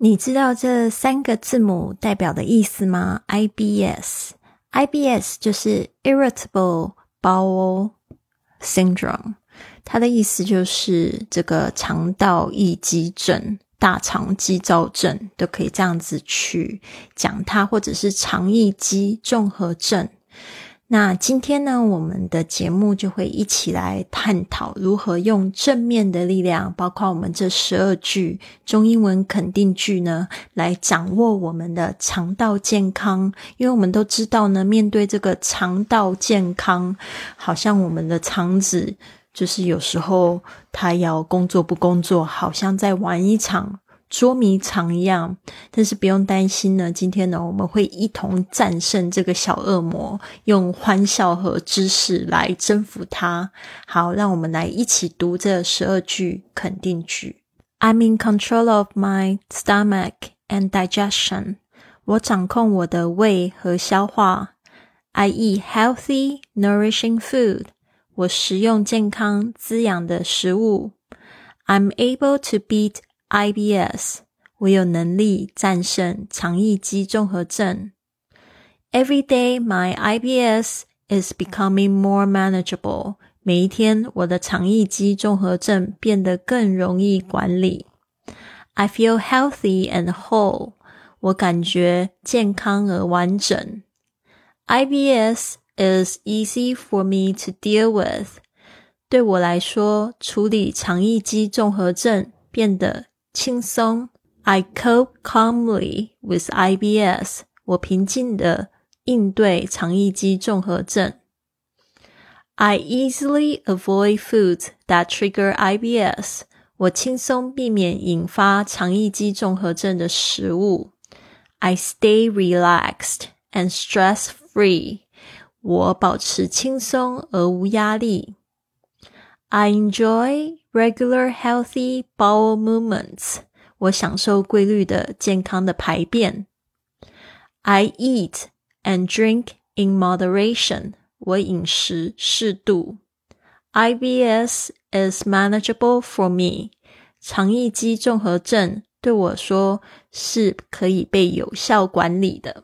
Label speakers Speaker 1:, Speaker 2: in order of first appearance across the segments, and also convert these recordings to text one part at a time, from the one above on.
Speaker 1: 你知道这三个字母代表的意思吗？IBS，IBS 就是 Irritable Bowel Syndrome，它的意思就是这个肠道易激症、大肠激躁症都可以这样子去讲它，或者是肠易激综合症。那今天呢，我们的节目就会一起来探讨如何用正面的力量，包括我们这十二句中英文肯定句呢，来掌握我们的肠道健康。因为我们都知道呢，面对这个肠道健康，好像我们的肠子就是有时候它要工作不工作，好像在玩一场。捉迷藏一样，但是不用担心呢。今天呢，我们会一同战胜这个小恶魔，用欢笑和知识来征服它。好，让我们来一起读这十二句肯定句。I'm in control of my stomach and digestion。我掌控我的胃和消化。I eat healthy, nourishing food。我食用健康、滋养的食物。I'm able to beat IBS，我有能力战胜肠易激综合症。Every day, my IBS is becoming more manageable。每一天，我的肠易激综合症变得更容易管理。I feel healthy and whole。我感觉健康而完整。IBS is easy for me to deal with。对我来说，处理肠易激综合症变得 轻松，I cope calmly with IBS。我平静的应对肠易激综合症。I easily avoid foods that trigger IBS。我轻松避免引发肠易激综合症的食物。I stay relaxed and stress free。我保持轻松而无压力。 I enjoy regular healthy bowel movements. 我享受规律的健康的排便。I eat and drink in moderation. 我饮食适度。IBS is manageable for me. 肠易激综合症对我说是可以被有效管理的。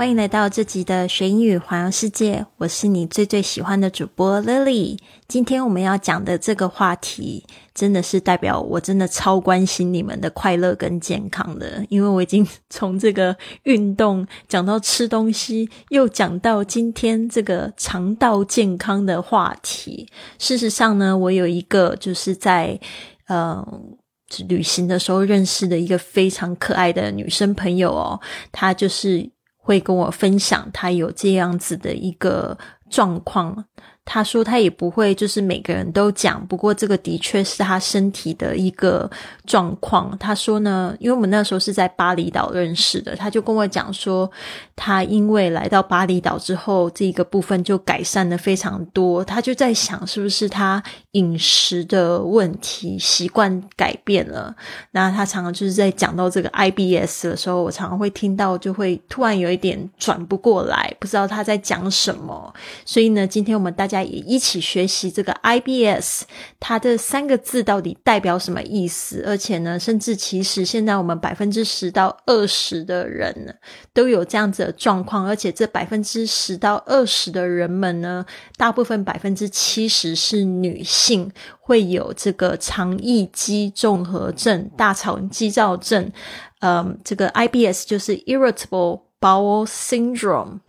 Speaker 1: 欢迎来到这集的学英语环游世界，我是你最最喜欢的主播 Lily。今天我们要讲的这个话题，真的是代表我真的超关心你们的快乐跟健康的，因为我已经从这个运动讲到吃东西，又讲到今天这个肠道健康的话题。事实上呢，我有一个就是在呃旅行的时候认识的一个非常可爱的女生朋友哦，她就是。会跟我分享他有这样子的一个状况。他说他也不会就是每个人都讲，不过这个的确是他身体的一个状况。他说呢，因为我们那时候是在巴厘岛认识的，他就跟我讲说，他因为来到巴厘岛之后，这个部分就改善的非常多。他就在想，是不是他饮食的问题习惯改变了？那他常常就是在讲到这个 IBS 的时候，我常常会听到，就会突然有一点转不过来，不知道他在讲什么。所以呢，今天我们大家。也一起学习这个 IBS，它的三个字到底代表什么意思？而且呢，甚至其实现在我们百分之十到二十的人，都有这样子状况。而且这百分之十到二十的人们呢，大部分百分之七十是女性，会有这个肠易激综合症、大肠激躁症。嗯，这个 IBS 就是 Irritable Bowel Syndrome，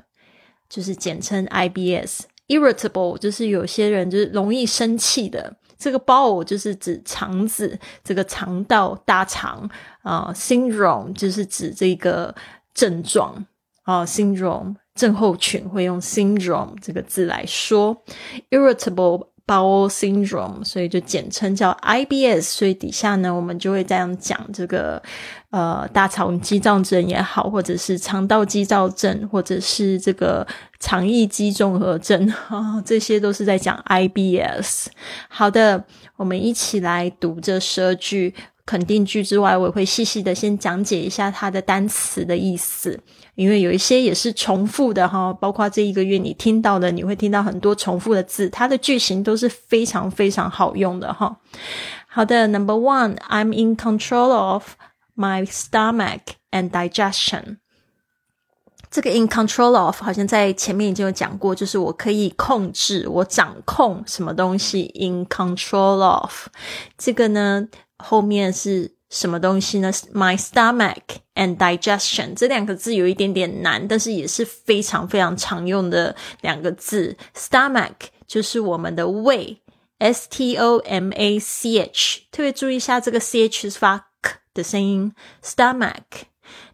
Speaker 1: 就是简称 IBS。Irritable 就是有些人就是容易生气的，这个 bowel 就是指肠子，这个肠道大肠啊，syndrome 就是指这个症状啊，syndrome 症候群会用 syndrome 这个字来说，irritable bowel syndrome，所以就简称叫 IBS。所以底下呢，我们就会这样讲这个呃大肠肌躁症也好，或者是肠道肌躁症，或者是这个肠易激综合症啊，这些都是在讲 IBS。好的，我们一起来读这十二句。肯定句之外，我也会细细的先讲解一下它的单词的意思，因为有一些也是重复的哈，包括这一个月你听到的，你会听到很多重复的字，它的句型都是非常非常好用的哈。好的，Number one，I'm in control of my stomach and digestion。这个 in control of 好像在前面已经有讲过，就是我可以控制，我掌控什么东西。in control of 这个呢？后面是什么东西呢？My stomach and digestion 这两个字有一点点难，但是也是非常非常常用的两个字。Stomach 就是我们的胃，S T O M A C H，特别注意一下这个 C H 是发 k 的声音。Stomach，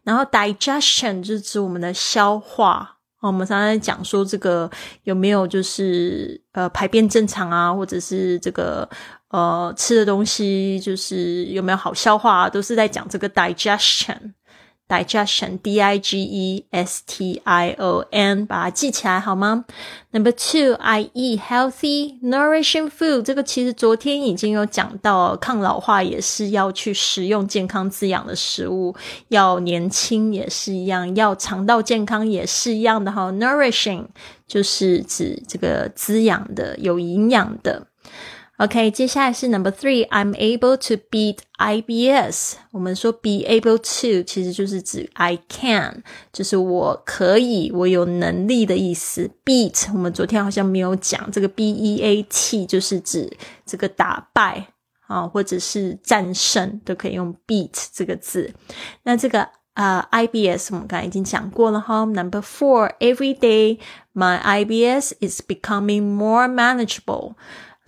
Speaker 1: 然后 digestion 就是指我们的消化。我们常常讲说这个有没有就是呃排便正常啊，或者是这个。呃，吃的东西就是有没有好消化，都是在讲这个 digestion，digestion，d i g e s t i o n，把它记起来好吗？Number two，i-e healthy, nourishing food。这个其实昨天已经有讲到，抗老化也是要去食用健康滋养的食物，要年轻也是一样，要肠道健康也是一样的哈。Nourishing 就是指这个滋养的、有营养的。OK，接下来是 Number three，I'm able to beat IBS。我们说 be able to 其实就是指 I can，就是我可以，我有能力的意思。Beat 我们昨天好像没有讲，这个 B E A T 就是指这个打败啊，或者是战胜都可以用 beat 这个字。那这个啊 IBS 我们刚才已经讲过了哈。Number four，every day my IBS is becoming more manageable。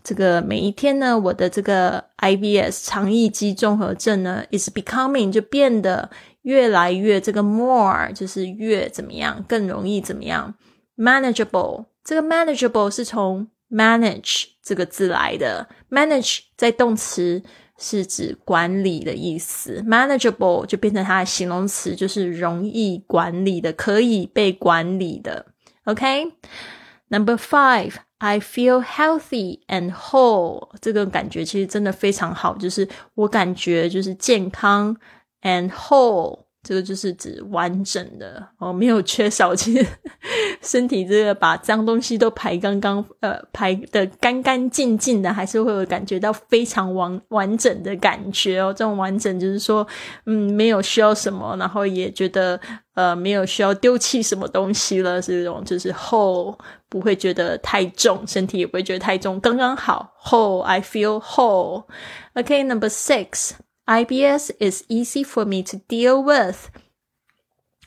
Speaker 1: 这个每一天呢，我的这个 IBS 肠易激综合症呢，is becoming 就变得越来越这个 more 就是越怎么样，更容易怎么样 manageable。这个 manageable 是从 manage 这个字来的，manage 在动词是指管理的意思，manageable 就变成它的形容词，就是容易管理的，可以被管理的。OK，Number five。I feel healthy and whole，这个感觉其实真的非常好，就是我感觉就是健康 and whole。 这个就是指完整的哦，没有缺少。其实 身体这个把脏东西都排刚刚呃排的干干净净的，还是会有感觉到非常完完整的感觉哦。这种完整就是说，嗯，没有需要什么，然后也觉得呃没有需要丢弃什么东西了，是这种就是后，不会觉得太重，身体也不会觉得太重，刚刚好。Whole, I feel whole. OK，number six. IBS is easy for me to deal with.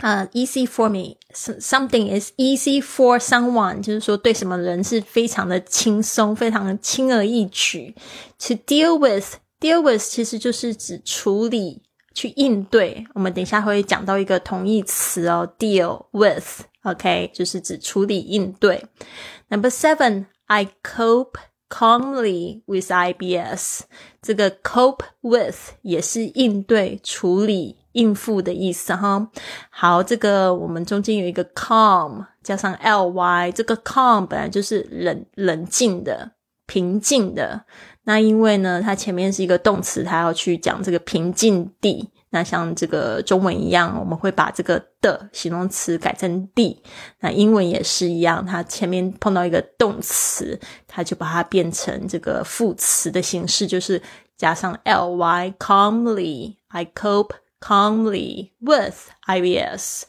Speaker 1: Uh, easy for me, something is easy for someone，就是说对什么人是非常的轻松，非常的轻而易举。To deal with, deal with 其实就是指处理、去应对。我们等一下会讲到一个同义词哦，deal with，OK，、okay? 就是指处理应对。Number seven, I cope calmly with IBS，这个 cope with 也是应对、处理、应付的意思哈。好，这个我们中间有一个 calm 加上 ly，这个 calm 本来就是冷冷静的、平静的。那因为呢，它前面是一个动词，它要去讲这个平静地。那像这个中文一样，我们会把这个的形容词改成地。那英文也是一样，它前面碰到一个动词，它就把它变成这个副词的形式，就是加上 ly calmly。I cope calmly with IBS.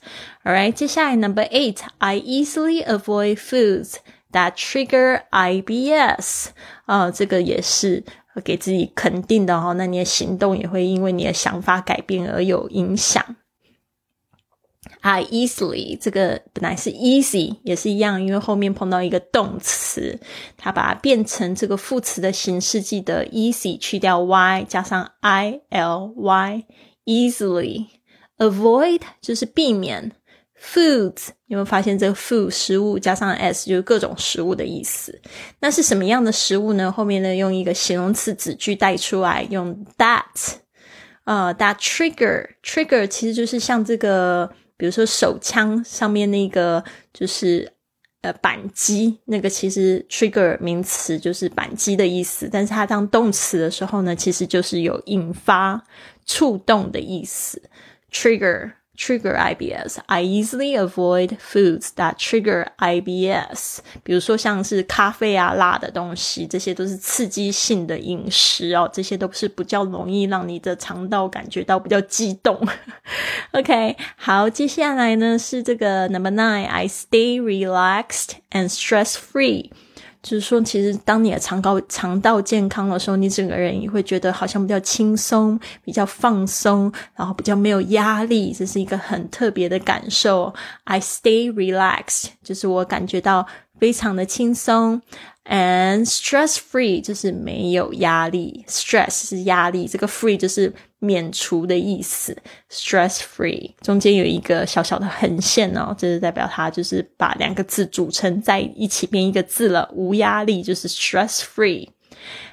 Speaker 1: Alright，接下来 number eight, I easily avoid foods that trigger IBS. 啊，这个也是。给自己肯定的哈，那你的行动也会因为你的想法改变而有影响。I easily 这个本来是 easy 也是一样，因为后面碰到一个动词，它把它变成这个副词的形式。记得 easy 去掉 y 加上 i l y easily avoid 就是避免 foods，有没有发现这个 food 食物加上 s 就是各种食物的意思？那是什么样的食物呢？后面呢用一个形容词子句带出来，用 that，呃，that trigger trigger 其实就是像这个，比如说手枪上面那个就是呃扳机，那个其实 trigger 名词就是扳机的意思，但是它当动词的时候呢，其实就是有引发、触动的意思，trigger。Trigger IBS. I easily avoid foods that trigger IBS. 比如说像是咖啡啊、辣的东西，这些都是刺激性的饮食哦。这些都是比较容易让你的肠道感觉到比较激动。OK，好，接下来呢是这个 Number Nine. I stay relaxed and stress free. 就是说，其实当你的肠道肠道健康的时候，你整个人也会觉得好像比较轻松、比较放松，然后比较没有压力，这是一个很特别的感受。I stay relaxed，就是我感觉到非常的轻松。And stress free 就是没有压力，stress 是压力，这个 free 就是免除的意思。stress free 中间有一个小小的横线哦，这是代表它就是把两个字组成在一起变一个字了，无压力就是 stress free。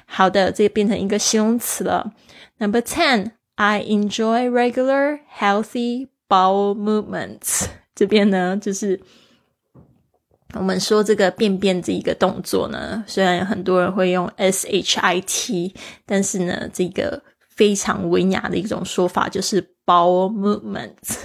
Speaker 1: 好的，这个变成一个形容词了。Number ten, I enjoy regular healthy bowel movements。这边呢就是。我们说这个便便这一个动作呢，虽然有很多人会用 s h i t，但是呢，这个非常文雅的一种说法就是 “bow movements。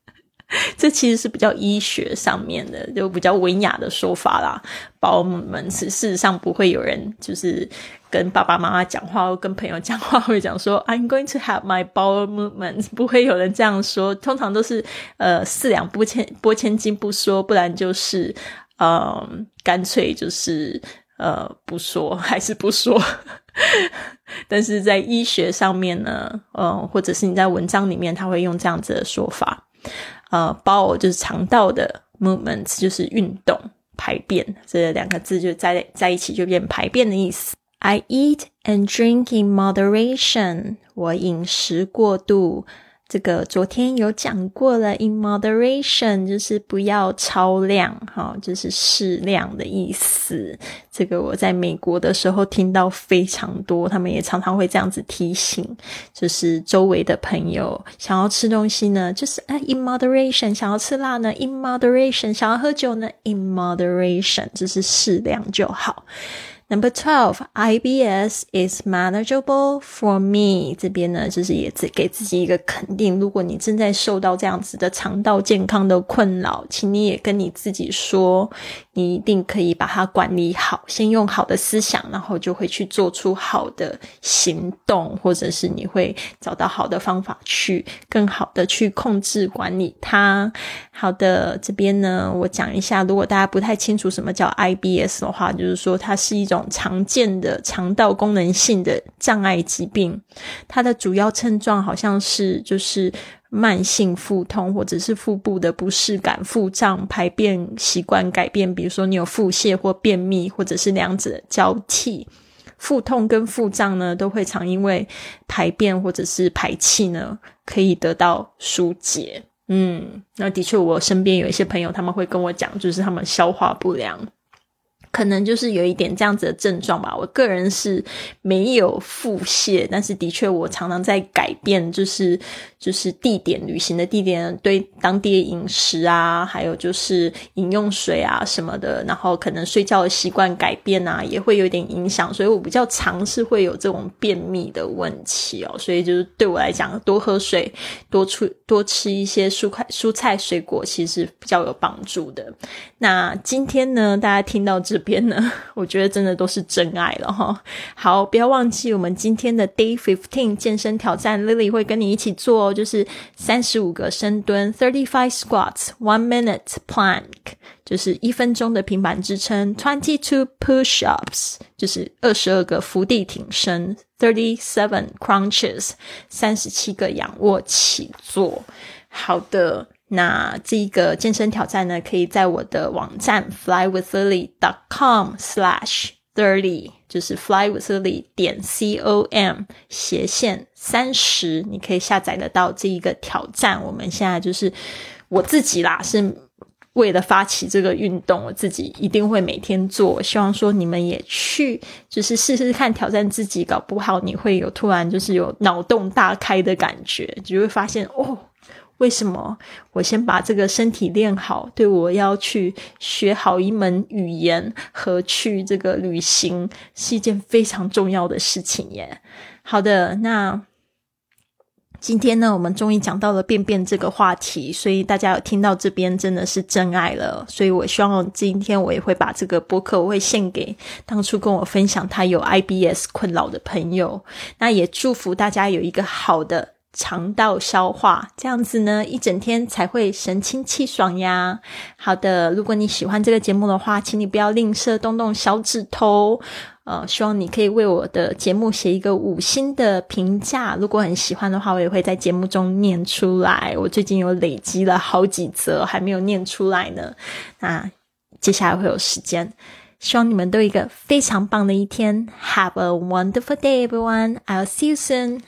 Speaker 1: 这其实是比较医学上面的，就比较文雅的说法啦。bow movements 事实上不会有人就是跟爸爸妈妈讲话或跟朋友讲话会讲说 I'm going to have my bow movements，不会有人这样说。通常都是呃四两拨千拨千斤不说，不然就是嗯干脆就是呃不说 还是不说。但是在医学上面呢，嗯，或者是你在文章里面，他会用这样子的说法。呃，bowel 就是肠道的 movements，就是运动、排便，这两个字就在在一起就变排便的意思。I eat and drink in moderation，我饮食过度。这个昨天有讲过了，in moderation 就是不要超量，哈，就是适量的意思。这个我在美国的时候听到非常多，他们也常常会这样子提醒，就是周围的朋友想要吃东西呢，就是啊，in moderation；想要吃辣呢，in moderation；想要喝酒呢，in moderation，就是适量就好。Number twelve, IBS is manageable for me。这边呢，就是也自给自己一个肯定。如果你正在受到这样子的肠道健康的困扰，请你也跟你自己说，你一定可以把它管理好。先用好的思想，然后就会去做出好的行动，或者是你会找到好的方法去更好的去控制管理它。好的，这边呢，我讲一下，如果大家不太清楚什么叫 IBS 的话，就是说它是一种。常见的肠道功能性的障碍疾病，它的主要症状好像是就是慢性腹痛，或者是腹部的不适感、腹胀、排便习惯改变，比如说你有腹泻或便秘，或者是两者交替。腹痛跟腹胀呢，都会常因为排便或者是排气呢，可以得到疏解。嗯，那的确，我身边有一些朋友，他们会跟我讲，就是他们消化不良。可能就是有一点这样子的症状吧。我个人是没有腹泻，但是的确我常常在改变，就是就是地点旅行的地点，对当地的饮食啊，还有就是饮用水啊什么的，然后可能睡觉的习惯改变啊，也会有点影响。所以我比较尝试会有这种便秘的问题哦。所以就是对我来讲，多喝水，多出多吃一些蔬菜蔬菜水果，其实比较有帮助的。那今天呢，大家听到这。边呢，我觉得真的都是真爱了哈。好，不要忘记我们今天的 Day Fifteen 健身挑战，Lily 会跟你一起做哦，就是三十五个深蹲，Thirty Five Squats, One Minute Plank，就是一分钟的平板支撑，Twenty Two Push Ups，就是二十二个伏地挺身，Thirty Seven Crunches，三十七个仰卧起坐。好的。那这个健身挑战呢，可以在我的网站 flywithlily.com/slash/thirty，就是 flywithlily 点 com 斜线三十，你可以下载得到这一个挑战。我们现在就是我自己啦是。为了发起这个运动，我自己一定会每天做。希望说你们也去，就是试试看挑战自己，搞不好你会有突然就是有脑洞大开的感觉，就会发现哦，为什么我先把这个身体练好，对我要去学好一门语言和去这个旅行是一件非常重要的事情耶。好的，那。今天呢，我们终于讲到了便便这个话题，所以大家有听到这边真的是真爱了。所以我希望今天我也会把这个播客我会献给当初跟我分享他有 IBS 困扰的朋友。那也祝福大家有一个好的肠道消化，这样子呢一整天才会神清气爽呀。好的，如果你喜欢这个节目的话，请你不要吝啬动动小指头。呃，希望你可以为我的节目写一个五星的评价。如果很喜欢的话，我也会在节目中念出来。我最近有累积了好几则，还没有念出来呢。那接下来会有时间。希望你们都有一个非常棒的一天。Have a wonderful day, everyone. I'll see you soon.